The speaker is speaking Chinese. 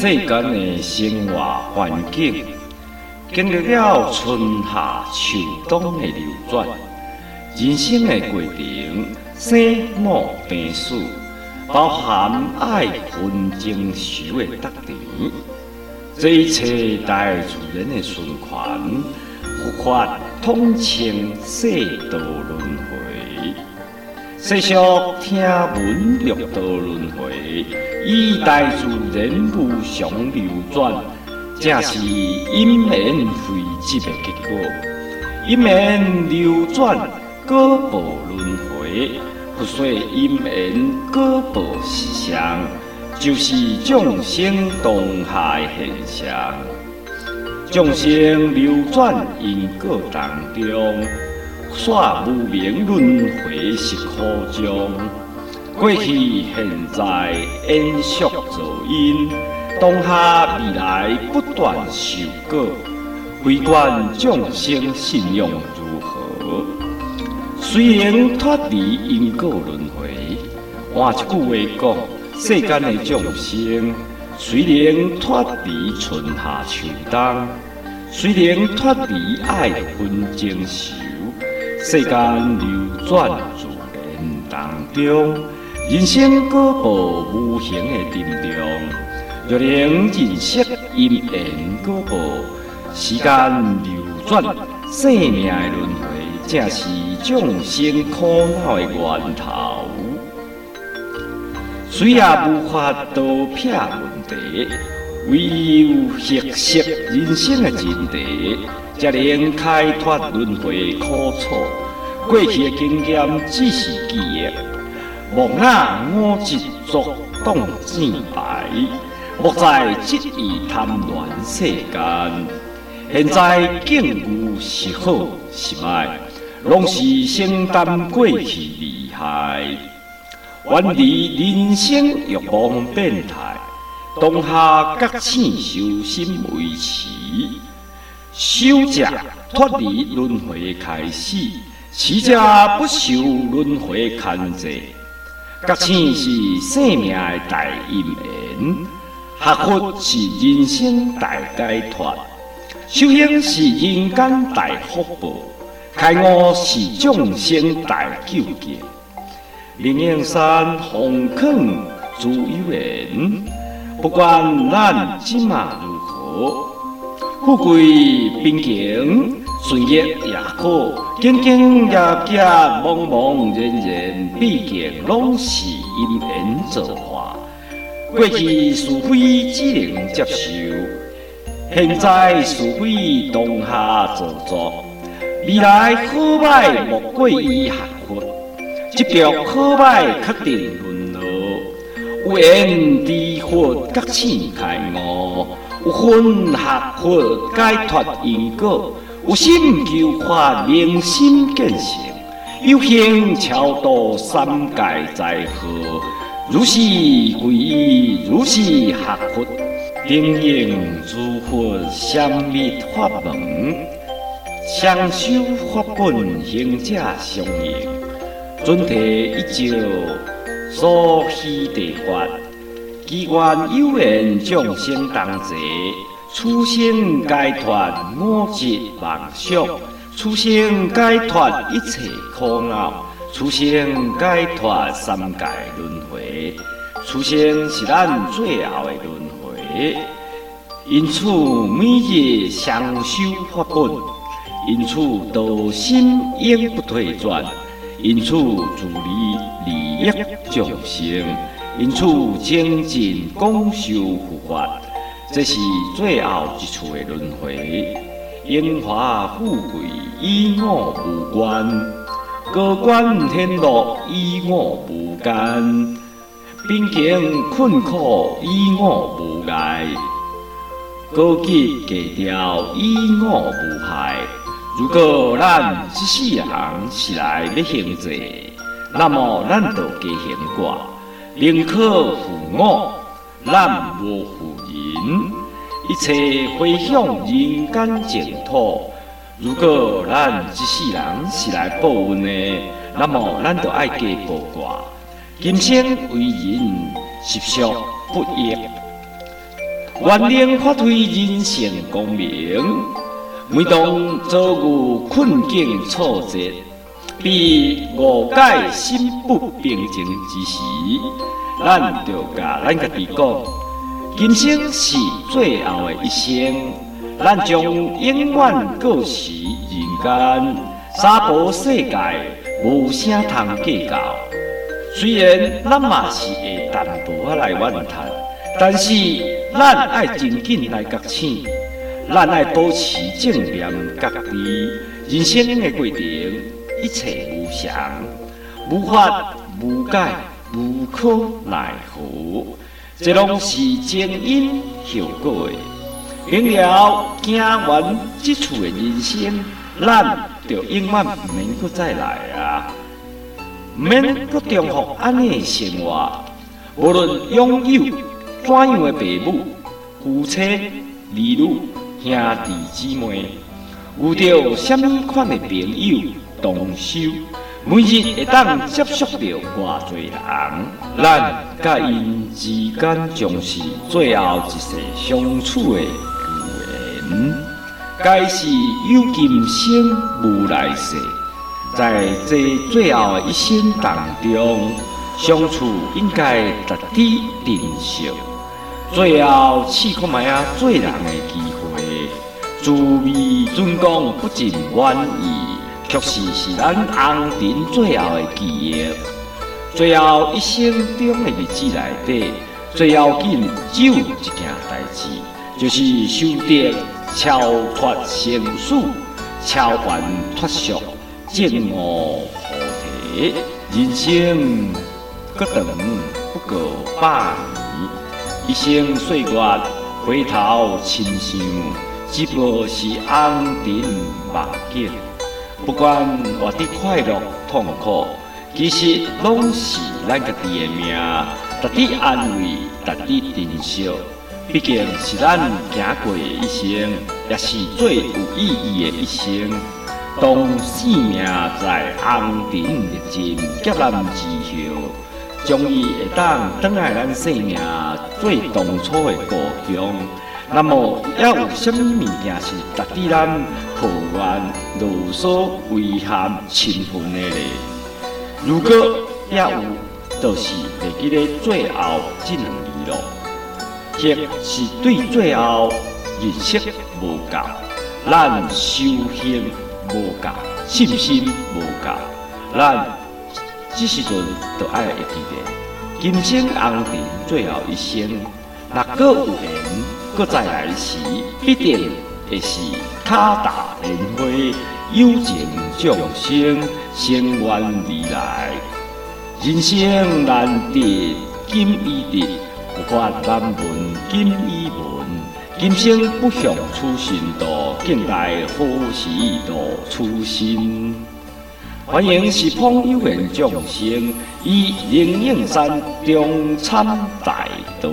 世间的生活环境，经历了春夏秋冬的流转，人生的过程，生老病死，包含爱恨情仇的特点，这一切大自然的循环，复发统称世道轮回。世俗听闻六道轮回，以大自然无常流转，正是因缘汇集的结果。因缘流转，果报轮回，不说因缘果报实相，就是众生当下现象。众生流转因果当中。煞无明轮回是苦衷，过去现在延续造因，当下未来不断受果，回观众生信用如何？虽然脱离因果轮回，换一句话讲，世间的众生虽然脱离春夏秋冬，虽然脱离爱恨情仇。世间流转自然当中，人生果报无形的沉重。若能认识因缘果报，时间流转，生命的轮回，正是众生苦恼的源头。谁也无法度撇问题，唯有学习人生的真谛。才能开脱轮回的苦楚，过去的经验只是记忆，莫那我执着当正白，莫在执意贪恋世间。现在境遇是好是歹，拢是承担过去利害，远离人生欲望变态，当下觉醒修心维持。修者脱离轮回开始，持者不受轮回牵制。觉醒是生命的大因缘，学佛是人生大解脱，修行是人间大福报，开悟是众生大救劫。灵应山红肯自有缘，不管咱今嘛如何。富贵贫穷，顺业也好，经经业业，茫茫人人，毕竟拢是因缘造化。过去是非只能接受，现在是非当下做作，未来好歹莫过于学佛，执着好歹确定论路，有缘知佛觉醒开悟。有分合佛解脱因果，有心求法明心见性，有行超度三界灾祸。如是皈依，如是学佛，顶应诸佛相密法门，相修法本行者相应，准提一照所希地法。机关有缘众生同齐，此生解脱五执妄想，此生解脱一切苦恼，此生解脱三界轮回，此生是咱最后的轮回。因此每日相修法本，因此道心永不退转，因此助力利益众生。因此，精进广修护法，这是最后一处的轮回。荣华富贵与我无关，高官天禄与我无干，贫穷困苦与我无碍，高级低调与我无害。如果咱一世人是来要行者，那么咱就加行过。宁可负我，咱无负人。一切回向人间净土。如果咱一世人是来报恩的，那么咱就爱给报挂。今生为人实属不易。原能发挥人生光明。每当遭遇困境挫折，必误解心不平静之时，咱就甲咱家己讲：今生是最后的一生，咱将永远过是人间。三宝世界无啥通计较。虽然咱嘛是会淡薄仔来怨叹，但是咱爱真紧来觉醒。咱爱保持正念，觉知人生的过程，一切无常，无法无解，无可奈何，这拢是前因后果。明了行完这处的人生，咱就永远唔免搁再来啊！唔免搁重复安尼的生活。无论拥有怎样的父母、夫妻、儿女。兄弟姊妹，有着什么款的朋友同修，每日会当接触到偌多人，咱甲因之间将是最后一世相处的缘。该是有今生无来世，在这最后的一生当中，相处应该值得珍惜。最后试看卖啊，做人的机会。滋味尊公不尽愿意，却是是咱红尘最后的记忆。最后一生中的日子内底，最要紧只有一件代志，就是修得超脱生死，超凡脱俗，证悟菩提。人生搁长不过百年，一生岁月回头亲像。只不过是红尘梦境，不管活得快乐痛苦，其实拢是咱家己的命，值得安慰，值得珍惜。毕竟是咱行过的一生，也是最有意义的一生。当生命在红尘历尽劫难之后，终于会当等来咱生命最当初的故乡。那么，还有什么物件是值得咱抱怨、啰嗦、遗憾、亲恨的呢？如果还有，就是会记得最后这两字咯。或是对最后认识无够，咱修行无够，信心无够，咱这时阵就爱会记得，今生红尘最后一生，若果有缘。搁再来时，必定会是卡大莲花，有情众生，生缘而来。人生难得今已得，有法难闻今已闻。今生不向初心道，更待何时到初心？欢迎是朋友缘众生，以灵应山中参大道。